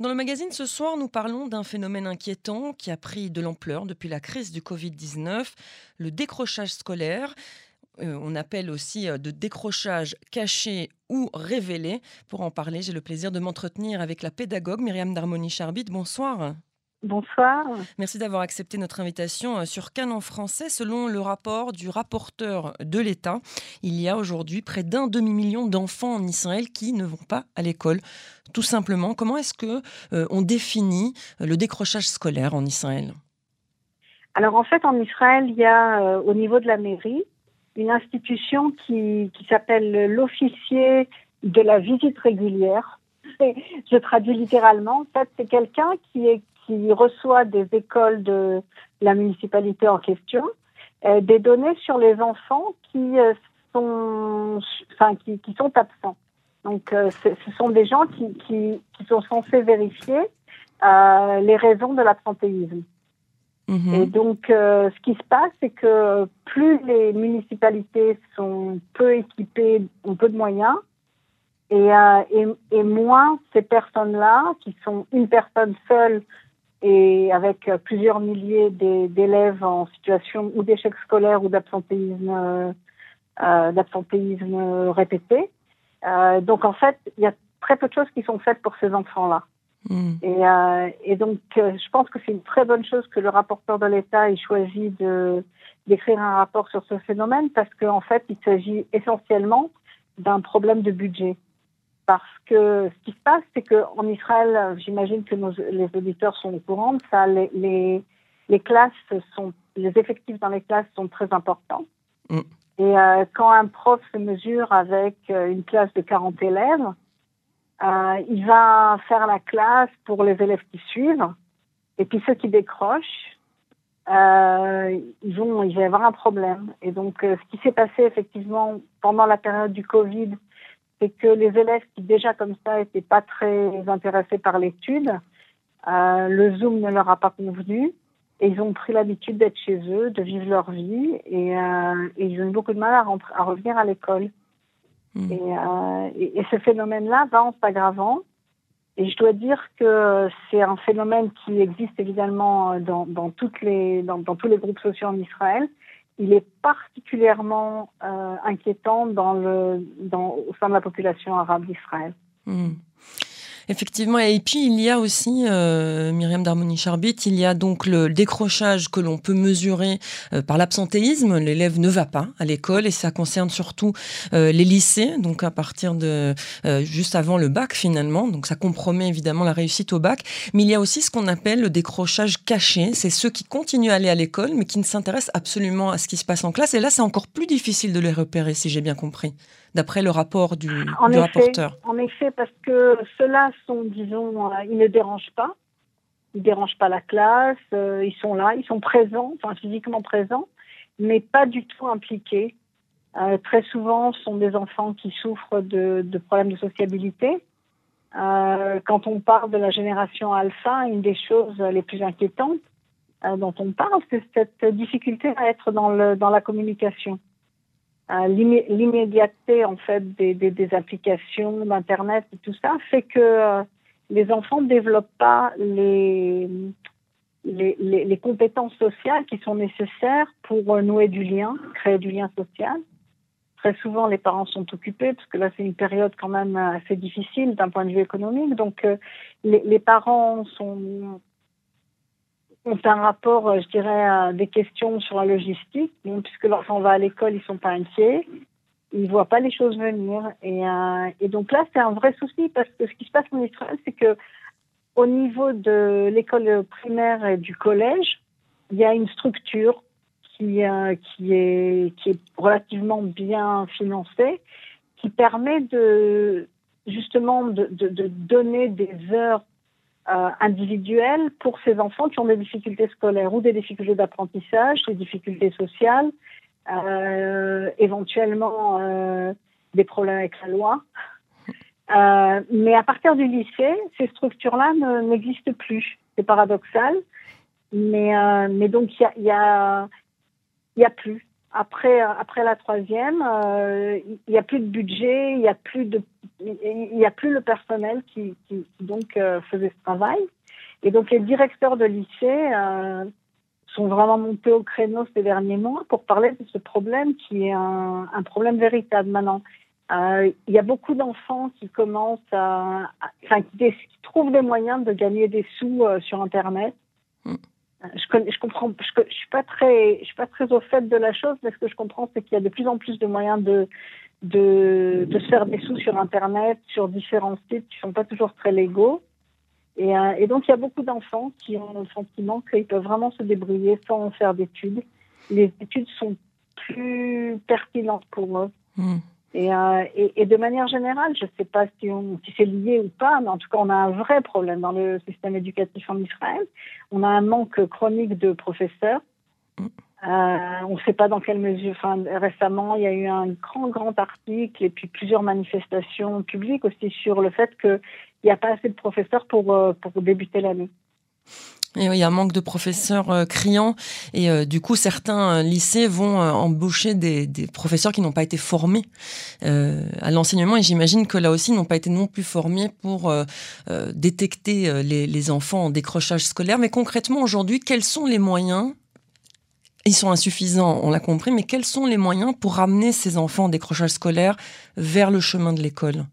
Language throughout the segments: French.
Dans le magazine ce soir, nous parlons d'un phénomène inquiétant qui a pris de l'ampleur depuis la crise du Covid-19, le décrochage scolaire. Euh, on appelle aussi euh, de décrochage caché ou révélé. Pour en parler, j'ai le plaisir de m'entretenir avec la pédagogue Myriam Darmoni-Charbit. Bonsoir. Bonsoir. Merci d'avoir accepté notre invitation euh, sur Canon français. Selon le rapport du rapporteur de l'État, il y a aujourd'hui près d'un demi-million d'enfants en Israël qui ne vont pas à l'école. Tout simplement, comment est-ce que euh, on définit euh, le décrochage scolaire en Israël? Alors en fait, en Israël, il y a au niveau de la mairie une institution qui, qui s'appelle l'officier de la visite régulière. Je traduis littéralement. En fait, c'est quelqu'un qui est qui reçoit des écoles de la municipalité en question euh, des données sur les enfants qui euh, sont, enfin, qui, qui, sont absents. Donc, euh, ce sont des gens qui, qui, qui sont censés vérifier euh, les raisons de l'absentéisme. Mhm. Et donc, euh, ce qui se passe, c'est que plus les municipalités sont peu équipées, ont peu de moyens, et, et, et moins ces personnes-là, qui sont une personne seule et avec euh, plusieurs milliers d'élèves en situation ou d'échec scolaire ou d'absentéisme euh, euh, d'absentéisme répété. Euh, donc en fait, il y a très peu de choses qui sont faites pour ces enfants-là. Mm. Et, euh, et, donc je pense que c'est une très bonne chose que le rapporteur de l'État ait choisi de d'écrire un rapport sur ce phénomène parce qu'en en fait, il s'agit essentiellement d'un problème de budget parce que ce qui se passe, c'est qu'en Israël, j'imagine que nos, les auditeurs sont au courant ça, les, les, les, classes sont, les effectifs dans les classes sont très importants. Mm. Et euh, quand un prof se mesure avec euh, une classe de 40 élèves, euh, il va faire la classe pour les élèves qui suivent, et puis ceux qui décrochent, euh, ils vont, il va y avoir un problème. Et donc, ce qui s'est passé effectivement pendant la période du Covid, c'est que les élèves qui déjà comme ça n'étaient pas très intéressés par l'étude, euh, le Zoom ne leur a pas convenu et ils ont pris l'habitude d'être chez eux, de vivre leur vie et, euh, et ils ont eu beaucoup de mal à, rentrer, à revenir à l'école. Mmh. Et, euh, et, et, ce phénomène-là va en s'aggravant. Et je dois dire que c'est un phénomène qui existe évidemment dans, dans, toutes les, dans, dans tous les groupes sociaux en Israël il est particulièrement euh, inquiétant dans le, dans, au sein de la population arabe d'Israël. Mmh. Effectivement, et puis il y a aussi, euh, Myriam Darmoni-Charbit, il y a donc le décrochage que l'on peut mesurer euh, par l'absentéisme. L'élève ne va pas à l'école et ça concerne surtout euh, les lycées, donc à partir de euh, juste avant le bac finalement. Donc ça compromet évidemment la réussite au bac. Mais il y a aussi ce qu'on appelle le décrochage caché. C'est ceux qui continuent à aller à l'école mais qui ne s'intéressent absolument à ce qui se passe en classe. Et là, c'est encore plus difficile de les repérer, si j'ai bien compris d'après le rapport du, en du effet, rapporteur. En effet, parce que ceux-là sont, disons, euh, ils ne dérangent pas. Ils ne dérangent pas la classe, euh, ils sont là, ils sont présents, enfin physiquement présents, mais pas du tout impliqués. Euh, très souvent, ce sont des enfants qui souffrent de, de problèmes de sociabilité. Euh, quand on parle de la génération alpha, une des choses les plus inquiétantes dont on parle, c'est cette difficulté à être dans, le, dans la communication l'immédiateté en fait des, applications d'internet et tout ça fait que euh, les enfants ne développent pas les, les, compétences sociales qui sont nécessaires pour euh, nouer du lien, créer du lien social. Très souvent, les parents sont occupés parce que là, c'est une période quand même assez difficile d'un point de vue économique. Donc, euh, les parents sont ont un rapport, euh, je dirais, à des questions sur la logistique. Donc, puisque l'enfant va à l'école, ils sont pas inquiets. Ils voient pas les choses venir. Et, euh, et donc là, c'est un vrai souci parce que ce qui se passe en Israël, c'est que au niveau de l'école primaire et du collège, il y a une structure qui, euh, qui, est, qui est relativement bien financée, qui permet de justement de, de, de donner des heures euh, individuelle pour ces enfants qui ont des difficultés scolaires ou des difficultés d'apprentissage, des difficultés sociales, euh, éventuellement euh, des problèmes avec la loi. Euh, mais à partir du lycée, ces structures-là n'existent plus. C'est paradoxal, mais, euh, mais donc il y a, y, a, y a plus. Après, après la troisième, il n'y a plus de budget, il n'y a plus de, il y a plus le personnel qui, donc faisait ce travail. Et donc les directeurs de lycée sont vraiment montés au créneau ces derniers mois pour parler de ce problème qui est un, problème véritable maintenant. Euh, il y a beaucoup d'enfants qui commencent à, qui, trouvent des moyens de gagner des sous euh, sur Internet. Je, je comprends, je, suis pas très, je suis pas très au fait de la chose, mais ce que je comprends, c'est qu'il y a de plus en plus de moyens de, de, se faire des sous sur Internet, sur différents sites qui sont pas toujours très légaux. Et, euh, et donc, il y a beaucoup d'enfants qui ont le sentiment qu'ils peuvent vraiment se débrouiller sans faire d'études. Les études sont plus pertinentes pour eux. Mm. Et, euh, et, et, de manière générale, je ne sais pas si, on, si c'est lié ou pas, mais en tout cas, on a un vrai problème dans le système éducatif en Israël. On a un manque chronique de professeurs. Mm. Euh, on ne sait pas dans quelle mesure. Enfin, récemment, il y a eu un grand, grand article et puis plusieurs manifestations publiques aussi sur le fait qu'il n'y a pas assez de professeurs pour, euh, pour débuter l'année. Et il y a un manque de professeurs euh, criants. Et euh, du coup certains euh, lycées vont embaucher des, des, professeurs qui n'ont pas été formés à l'enseignement. Et j'imagine que là aussi n'ont pas été non plus formés pour détecter les, les, enfants en décrochage scolaire. Mais concrètement aujourd'hui, quels sont les moyens? Ils sont insuffisants, on l'a compris, mais quels sont les moyens pour ramener ces enfants en décrochage scolaire vers le chemin de l'école?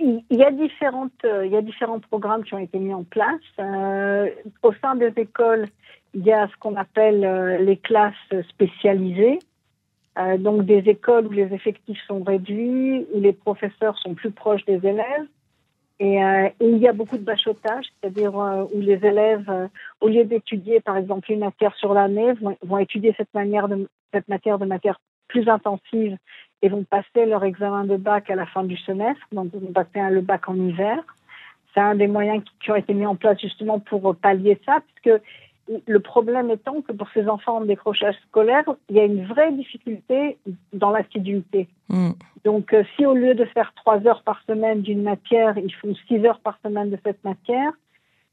Il y a différentes, euh, il y a différents programmes qui ont été mis en place. Euh, au sein des écoles, il y a ce qu'on appelle euh, les classes spécialisées, donc des écoles où les effectifs sont réduits, où les professeurs sont plus proches des élèves. Et, euh, il y a beaucoup de bachotage, c'est-à-dire où les élèves, au lieu d'étudier par exemple une matière sur l'année, vont, étudier cette, cette matière de matière plus intensive et vont passer leur examen de bac à la fin du semestre, donc ils vont passer le bac en hiver. C'est un des moyens qui, ont été mis en place justement pour pallier ça, puisque le problème étant que pour ces enfants en décrochage scolaire, il y a une vraie difficulté dans l'assiduité. Mm. Donc, euh, si au lieu de faire trois heures par semaine d'une matière, ils font six heures par semaine de cette matière,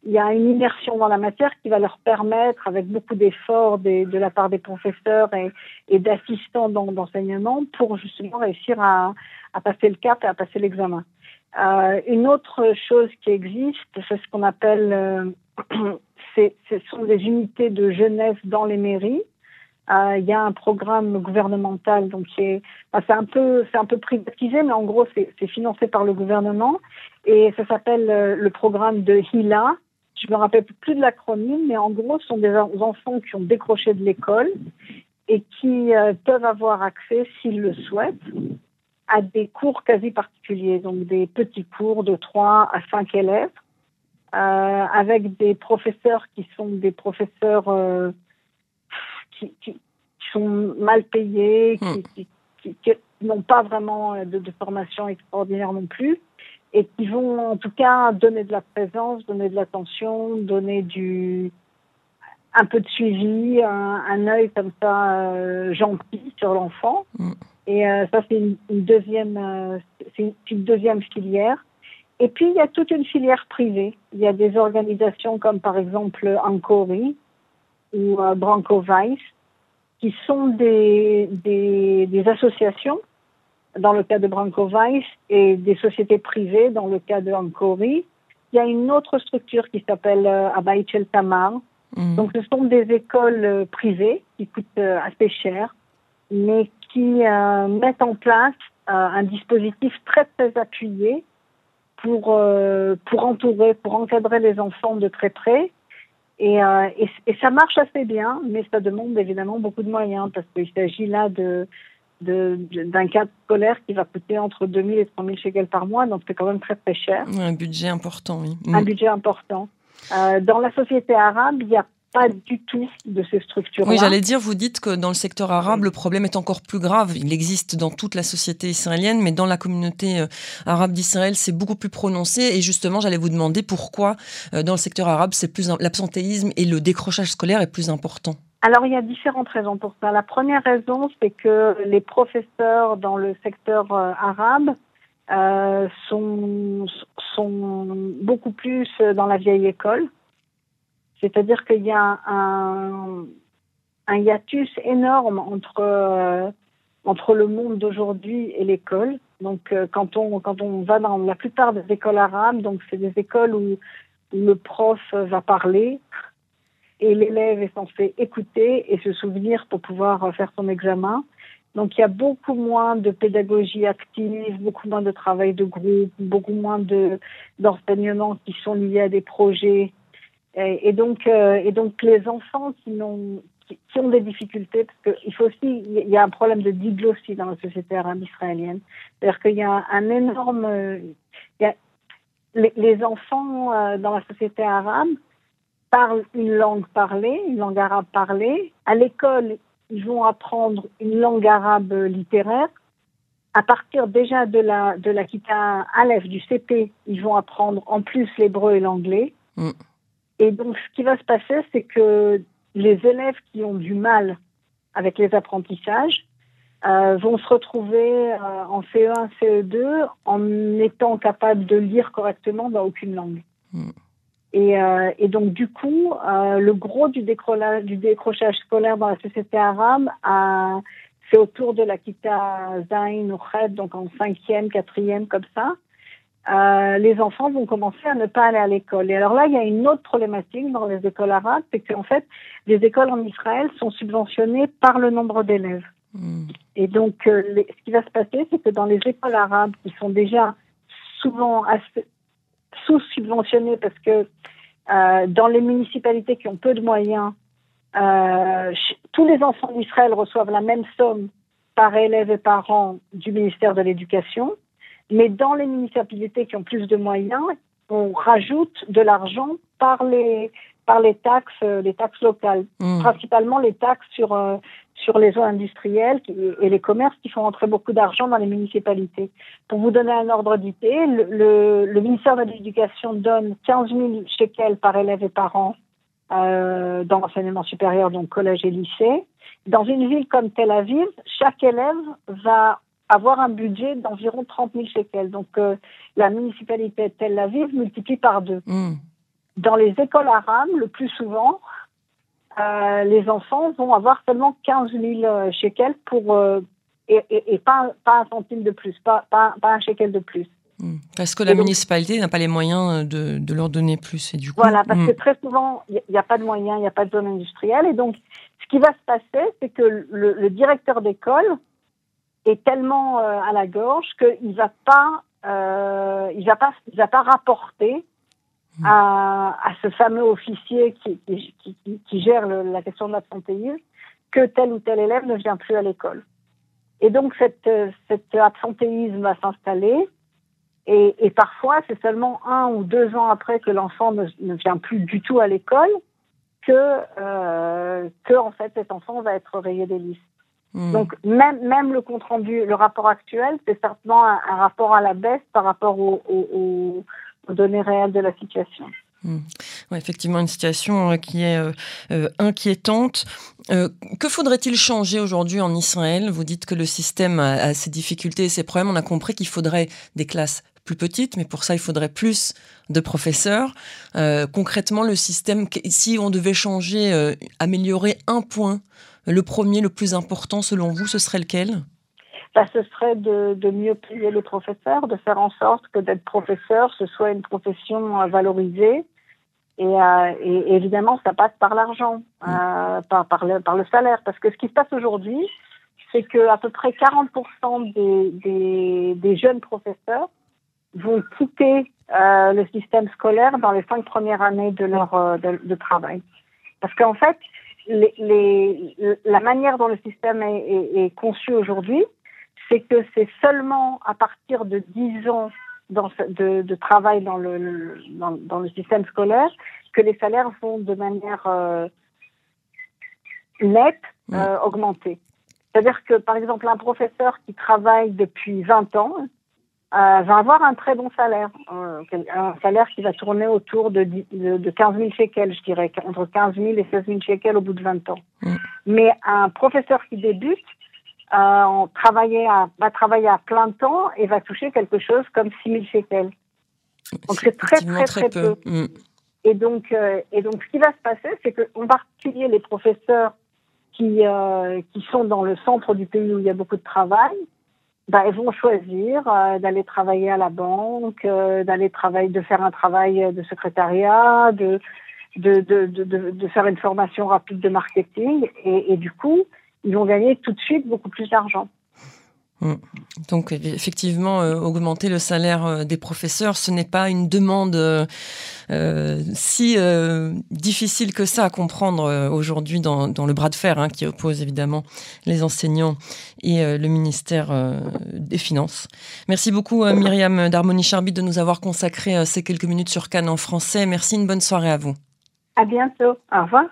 il y a une immersion dans la matière qui va leur permettre, avec beaucoup d'efforts de la part des professeurs et, et d'assistants d'enseignement, pour justement réussir à, à, passer le cap et à passer l'examen. Euh, une autre chose qui existe, c'est ce qu'on appelle, euh, ce sont des unités de jeunesse dans les mairies. Euh, il y a un programme gouvernemental, donc c'est un peu, c'est un peu privatisé, mais en gros c'est financé par le gouvernement et ça s'appelle euh, le programme de HILA, je me rappelle plus de l'acronyme, mais en gros, ce sont des enfants qui ont décroché de l'école et qui euh, peuvent avoir accès, s'ils le souhaitent, à des cours quasi particuliers, donc des petits cours de 3 à 5 élèves, euh, avec des professeurs qui sont des professeurs euh, qui, qui, sont mal payés, qui, hmm. qui n'ont pas vraiment de, de, formation extraordinaire non plus, et qui vont en tout cas donner de la présence, donner de l'attention, donner du un peu de suivi, un, un œil comme ça euh, gentil sur l'enfant. Mm. Et euh, ça c'est une, deuxième euh, c'est une, deuxième filière. Et puis il y a toute une filière privée. Il y a des organisations comme par exemple Ancori ou Branco Vice qui sont des, des, des associations dans le cas de Branco Weiss et des sociétés privées dans le cas de Ancori. Il y a une autre structure qui s'appelle euh, El Tamar. Mm. Donc, ce sont des écoles euh, privées qui coûtent euh, assez cher, mais qui euh, mettent en place un dispositif très, très appuyé pour, pour entourer, pour encadrer les enfants de très près. Et, et, et, ça marche assez bien, mais ça demande évidemment beaucoup de moyens parce qu'il s'agit là de, d'un cadre scolaire qui va coûter entre 2000 et 3000 shekels par mois, donc c'est quand même très très cher. Un budget important, oui. Un mm. budget important. Euh, dans la société arabe, il n'y a pas du tout de ces structures. Oui, j'allais dire, vous dites que dans le secteur arabe, le problème est encore plus grave. Il existe dans toute la société israélienne, mais dans la communauté euh, arabe d'Israël, c'est beaucoup plus prononcé. Et justement, j'allais vous demander pourquoi euh, dans le secteur arabe, c'est plus l'absentéisme et le décrochage scolaire est plus important. Alors, il y a différentes raisons pour ça. La première raison, c'est que les professeurs dans le secteur euh, arabe euh, sont, sont beaucoup plus dans la vieille école. C'est-à-dire qu'il y a un, un hiatus énorme entre entre le monde d'aujourd'hui et l'école. Donc, quand on quand on va dans la plupart des écoles arabes, donc c'est des écoles où le prof va parler et l'élève est censé écouter et se souvenir pour pouvoir faire son examen. Donc il y a beaucoup moins de pédagogie active, beaucoup moins de travail de groupe, beaucoup moins de d'enseignements qui sont liés à des projets. Et, donc euh, et donc les enfants qui n'ont qui, ont des difficultés parce qu'il faut aussi il y a un problème de diglossie dans la société arabe israélienne. C'est-à-dire qu'il y a un énorme il y a, les, les enfants euh, dans la société arabe parlent une langue parlée, une langue arabe parlée. À l'école, ils vont apprendre une langue arabe littéraire. À partir déjà de la de la Kita Aleph du CP, ils vont apprendre en plus l'hébreu et l'anglais. Mm. Et donc, ce qui va se passer, c'est que les élèves qui ont du mal avec les apprentissages euh, vont se retrouver euh, en CE1, CE2 en étant capables de lire correctement dans aucune langue. Mm. Et, euh, et, donc, du coup, euh, le gros du, du, décrochage scolaire dans la société arabe, c'est autour de la Kita Zain ou Khed, donc en cinquième, quatrième, comme ça. Euh, les enfants vont commencer à ne pas aller à l'école. Et alors là, il y a une autre problématique dans les écoles arabes, c'est qu'en fait, les écoles en Israël sont subventionnées par le nombre d'élèves. Hmm. Et donc, euh, ce qui va se passer, c'est que dans les écoles arabes, qui sont déjà souvent assez, sous-subventionnés parce que euh, dans les municipalités qui ont peu de moyens, euh, tous les enfants d'Israël reçoivent la même somme par élève et par an du ministère de l'Éducation, mais dans les municipalités qui ont plus de moyens, on rajoute de l'argent par les par les taxes, euh, les taxes locales, mmh. principalement les taxes sur euh, sur les eaux industrielles et les commerces qui font entrer beaucoup d'argent dans les municipalités. Pour vous donner un ordre d'idée, le, le, ministère de l'Éducation donne 15 000 shekels par élève et par an euh, dans l'enseignement supérieur, donc collège et lycée. Dans une ville comme Tel Aviv, chaque élève va avoir un budget d'environ 30 000 shekels. Donc euh, la municipalité de Tel Aviv multiplie par deux. Hmm. Dans les écoles arabes, le plus souvent, euh, les enfants vont avoir seulement 15 000 euh, shekels pour, euh, et, et, pas, pas, un centime de plus, pas, pas, pas un shekel de plus. Hmm. Parce que la municipalité n'a pas les moyens de, de, leur donner plus. Et du coup, voilà, parce hmm. que très souvent, il n'y a, pas de moyens, il n'y a pas de zone industrielle. Et donc, ce qui va se passer, c'est que le, le directeur d'école est tellement à la gorge qu'il ne va pas, il va pas, il va pas rapporter à, à, ce fameux officier qui, qui, qui, qui gère le, la question de l'absentéisme que tel ou tel élève ne vient plus à l'école. Et donc cette, cet absentéisme va s'installer et, et, parfois c'est seulement un ou deux ans après que l'enfant ne, ne, vient plus du tout à l'école que, euh, que en fait cet enfant va être rayé des listes. Hmm. Donc même, même le compte rendu, le rapport actuel, c'est certainement un, un, rapport à la baisse par rapport au, au, données réelles de la situation. Hmm. effectivement, une situation euh, qui est euh, euh, inquiétante. que faudrait-il changer aujourd'hui en Israël? Vous dites que le système a, ses difficultés et ses problèmes. On a compris qu'il faudrait des classes plus petites, mais pour ça, il faudrait plus de professeurs. concrètement, le système, si on devait changer, améliorer un point, le premier, le plus important selon vous, ce serait lequel? Bah, ce serait de, de, mieux payer les professeurs, de faire en sorte que d'être professeur, ce soit une profession euh, valorisée. Et, euh, et, évidemment, ça passe par l'argent, euh, par, par, le, par le salaire. Parce que ce qui se passe aujourd'hui, c'est que à peu près 40% des, des, des, jeunes professeurs vont quitter euh, le système scolaire dans les cinq premières années de leur euh, de, de travail. Parce qu'en fait, les, les, la manière dont le système est, est, est conçu aujourd'hui, c'est que c'est seulement à partir de 10 ans dans, de, de, travail dans le, dans, dans, le système scolaire que les salaires vont de manière euh, nette euh, augmenter. C'est-à-dire que, par exemple, un professeur qui travaille depuis 20 ans euh, va avoir un très bon salaire, euh, un salaire qui va tourner autour de, de, de 15 000 shekels, je dirais, entre 15 000 et 16 000 shekels au bout de 20 ans. Mais un professeur qui débute euh, travailler à, va travailler à plein temps et va toucher quelque chose comme 6 000 shekels. Donc c'est très, très, très, peu. Mm. Et, donc, euh, et donc, ce qui va se passer, c'est qu'en particulier les professeurs qui, qui sont dans le centre du pays où il y a beaucoup de travail, bah, elles vont choisir d'aller travailler à la banque, d'aller travailler, de faire un travail de secrétariat, de de, de, de, de, faire une formation rapide de marketing et, et, du coup, ils vont gagner tout de suite beaucoup plus d'argent. Mm. Donc effectivement, euh, augmenter le salaire euh, des professeurs, ce n'est pas une demande euh, si difficile que ça à comprendre aujourd'hui dans, dans, le bras de fer hein, qui oppose évidemment les enseignants et le ministère des Finances. Merci beaucoup Myriam d'Harmonie-Charbit de nous avoir consacré ces quelques minutes sur Cannes en français. Merci, une bonne soirée à vous. À bientôt. Au revoir.